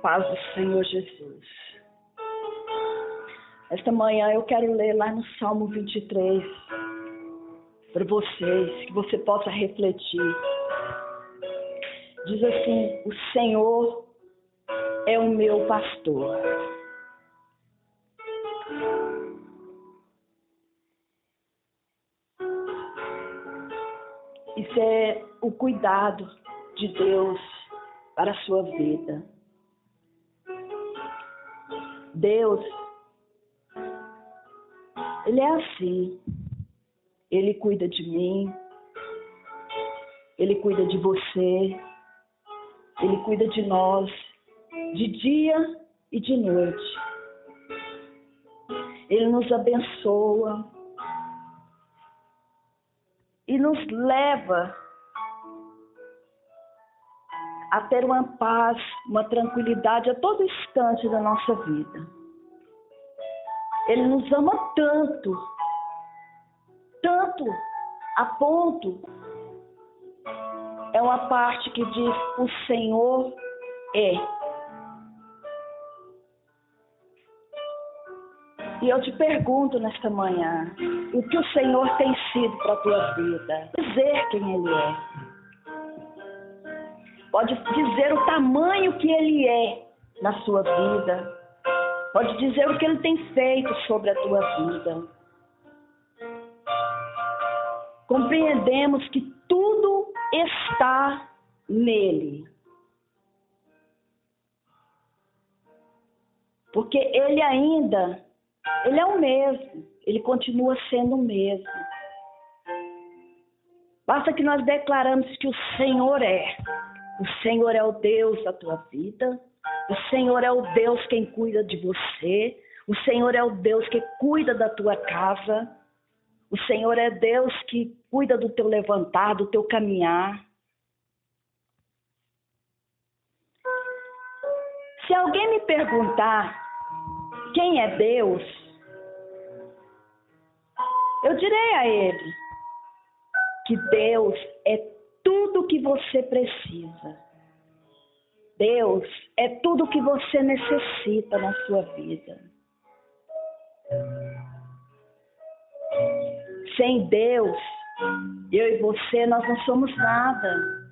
paz do Senhor Jesus. Esta manhã eu quero ler lá no Salmo 23 para vocês, que você possa refletir. Diz assim: O Senhor é o meu pastor. Isso é o cuidado de Deus para a sua vida. Deus, Ele é assim. Ele cuida de mim, Ele cuida de você, Ele cuida de nós, de dia e de noite. Ele nos abençoa e nos leva a ter uma paz, uma tranquilidade a todo instante da nossa vida. Ele nos ama tanto tanto a ponto é uma parte que diz o Senhor é. E eu te pergunto nesta manhã, o que o Senhor tem sido para a tua vida? Dizer quem Ele é. Pode dizer o tamanho que Ele é na sua vida. Pode dizer o que Ele tem feito sobre a tua vida compreendemos que tudo está nele. Porque ele ainda, ele é o mesmo, ele continua sendo o mesmo. Basta que nós declaramos que o Senhor é. O Senhor é o Deus da tua vida. O Senhor é o Deus quem cuida de você. O Senhor é o Deus que cuida da tua casa. O Senhor é Deus que cuida do teu levantar, do teu caminhar. Se alguém me perguntar quem é Deus, eu direi a ele que Deus é tudo que você precisa. Deus é tudo que você necessita na sua vida. Sem Deus, eu e você, nós não somos nada.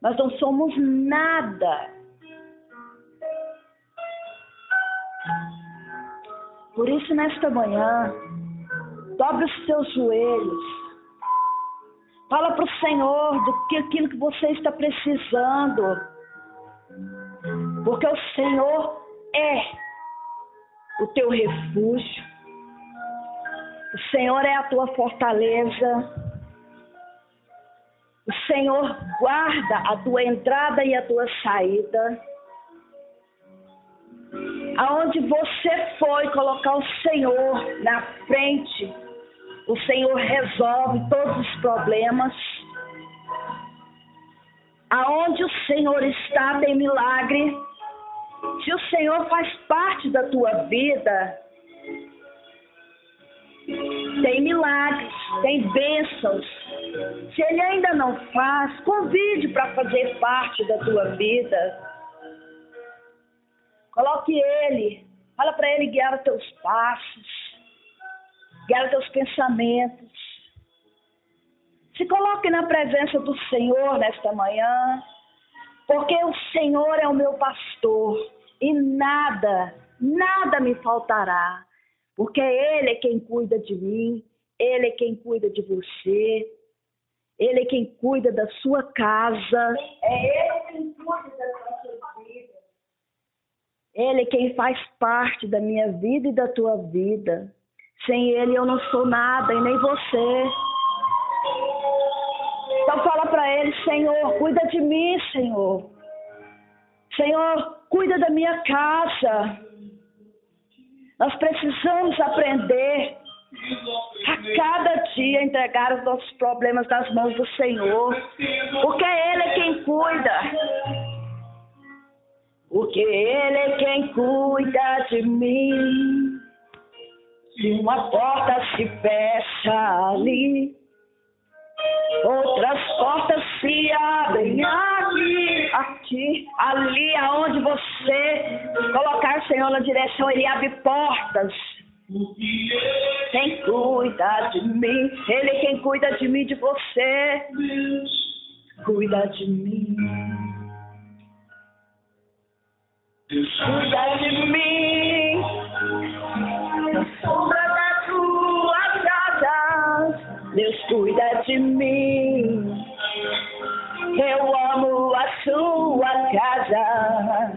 Nós não somos nada. Por isso, nesta manhã, dobre os seus joelhos. Fala para o Senhor do que aquilo que você está precisando. Porque o Senhor é o teu refúgio. O Senhor é a tua fortaleza. O Senhor guarda a tua entrada e a tua saída. Aonde você foi colocar o Senhor na frente, o Senhor resolve todos os problemas. Aonde o Senhor está, tem milagre. Se o Senhor faz parte da tua vida, tem milagres, tem bênçãos. Se ele ainda não faz, convide para fazer parte da tua vida. Coloque ele, fala para ele guiar os teus passos, guiar os teus pensamentos. Se coloque na presença do Senhor nesta manhã, porque o Senhor é o meu pastor e nada, nada me faltará. Porque Ele é quem cuida de mim, Ele é quem cuida de você, Ele é quem cuida da sua casa. É Ele quem cuida da sua vida. Ele é quem faz parte da minha vida e da tua vida. Sem Ele eu não sou nada e nem você. Então fala para Ele, Senhor, cuida de mim, Senhor. Senhor, cuida da minha casa. Nós precisamos aprender a cada dia entregar os nossos problemas nas mãos do Senhor, porque Ele é quem cuida. Porque Ele é quem cuida de mim. Se uma porta se fecha ali, outras portas se abrem aqui. aqui, ali aonde você colocar o Senhor na direção, Ele abre portas. Quem cuida de mim, Ele é quem cuida de mim, de você. Cuida de mim. Cuida de mim. Deus cuida de mim. Eu amo a sua casa.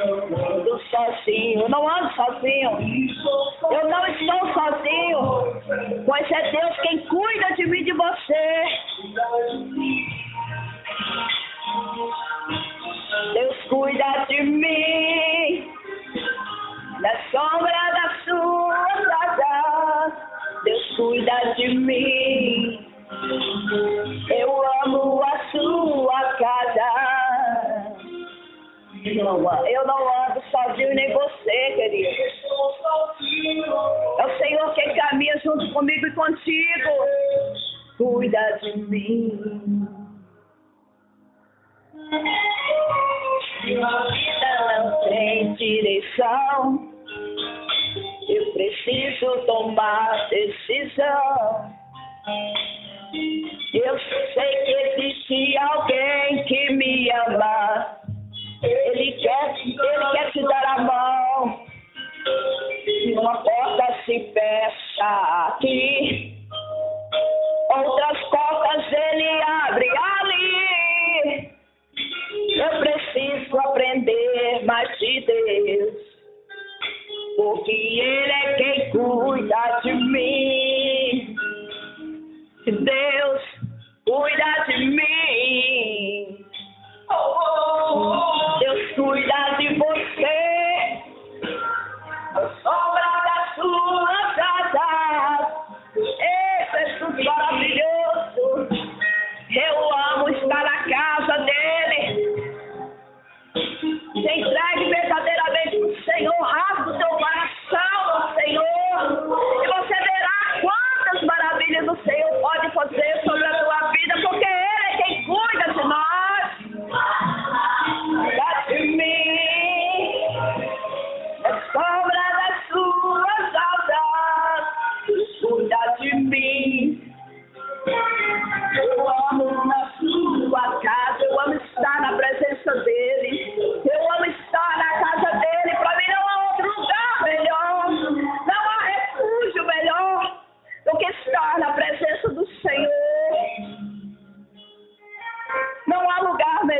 Ando sozinho, não ando sozinho. Eu não estou sozinho, pois é Deus quem cuida de mim e de você. Cuida de mim. Eu amo a sua casa. Eu não, ando sozinho, nem você, querido. É o Senhor quem caminha junto comigo e contigo. Cuida de mim. Se a vida não tem direção, preciso tomar decisão. Eu sei que existe alguém que me ama. Ele quer, ele quer te dar a mão. Se uma porta se fecha aqui, Deus cuida de mim.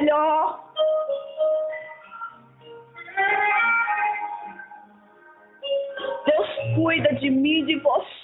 Melhor. Deus cuida de mim e de você.